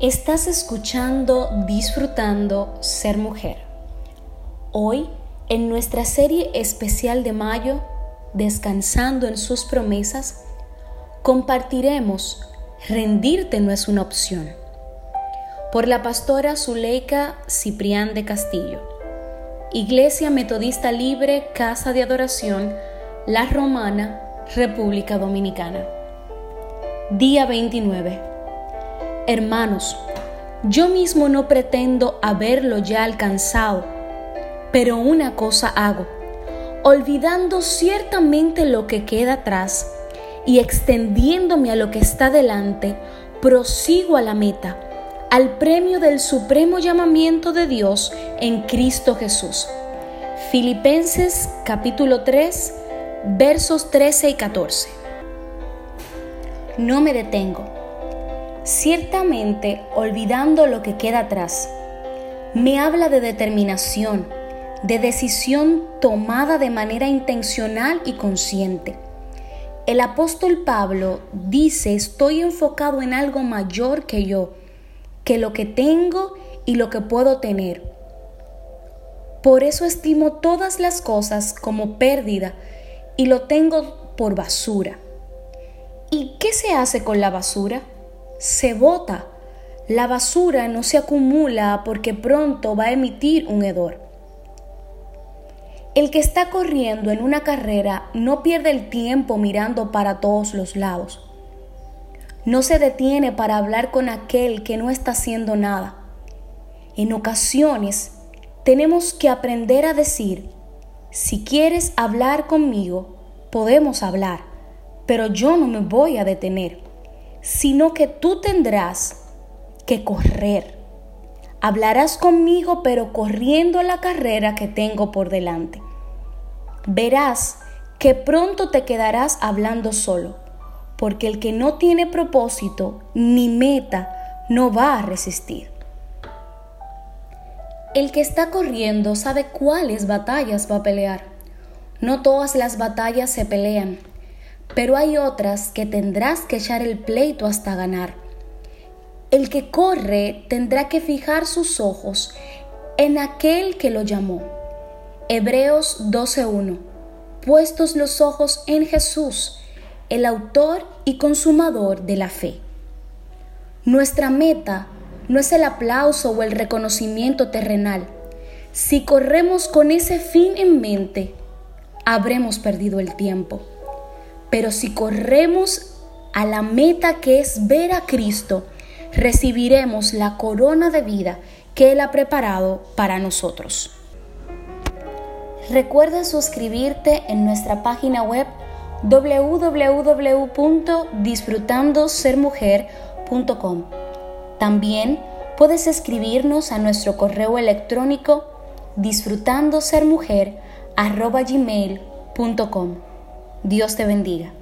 Estás escuchando Disfrutando Ser Mujer. Hoy, en nuestra serie especial de mayo, Descansando en sus promesas, compartiremos Rendirte no es una opción, por la pastora Zuleika Ciprián de Castillo. Iglesia Metodista Libre, Casa de Adoración, La Romana, República Dominicana. Día 29. Hermanos, yo mismo no pretendo haberlo ya alcanzado, pero una cosa hago, olvidando ciertamente lo que queda atrás y extendiéndome a lo que está delante, prosigo a la meta, al premio del supremo llamamiento de Dios en Cristo Jesús. Filipenses capítulo 3 versos 13 y 14. No me detengo ciertamente olvidando lo que queda atrás. Me habla de determinación, de decisión tomada de manera intencional y consciente. El apóstol Pablo dice, estoy enfocado en algo mayor que yo, que lo que tengo y lo que puedo tener. Por eso estimo todas las cosas como pérdida y lo tengo por basura. ¿Y qué se hace con la basura? Se bota. La basura no se acumula porque pronto va a emitir un hedor. El que está corriendo en una carrera no pierde el tiempo mirando para todos los lados. No se detiene para hablar con aquel que no está haciendo nada. En ocasiones tenemos que aprender a decir, si quieres hablar conmigo, podemos hablar, pero yo no me voy a detener sino que tú tendrás que correr. Hablarás conmigo, pero corriendo la carrera que tengo por delante. Verás que pronto te quedarás hablando solo, porque el que no tiene propósito ni meta no va a resistir. El que está corriendo sabe cuáles batallas va a pelear. No todas las batallas se pelean pero hay otras que tendrás que echar el pleito hasta ganar. El que corre tendrá que fijar sus ojos en aquel que lo llamó. Hebreos 12.1. Puestos los ojos en Jesús, el autor y consumador de la fe. Nuestra meta no es el aplauso o el reconocimiento terrenal. Si corremos con ese fin en mente, habremos perdido el tiempo. Pero si corremos a la meta que es ver a Cristo, recibiremos la corona de vida que Él ha preparado para nosotros. Recuerda suscribirte en nuestra página web www.disfrutandosermujer.com. También puedes escribirnos a nuestro correo electrónico disfrutandosermujer.com. Dios te bendiga.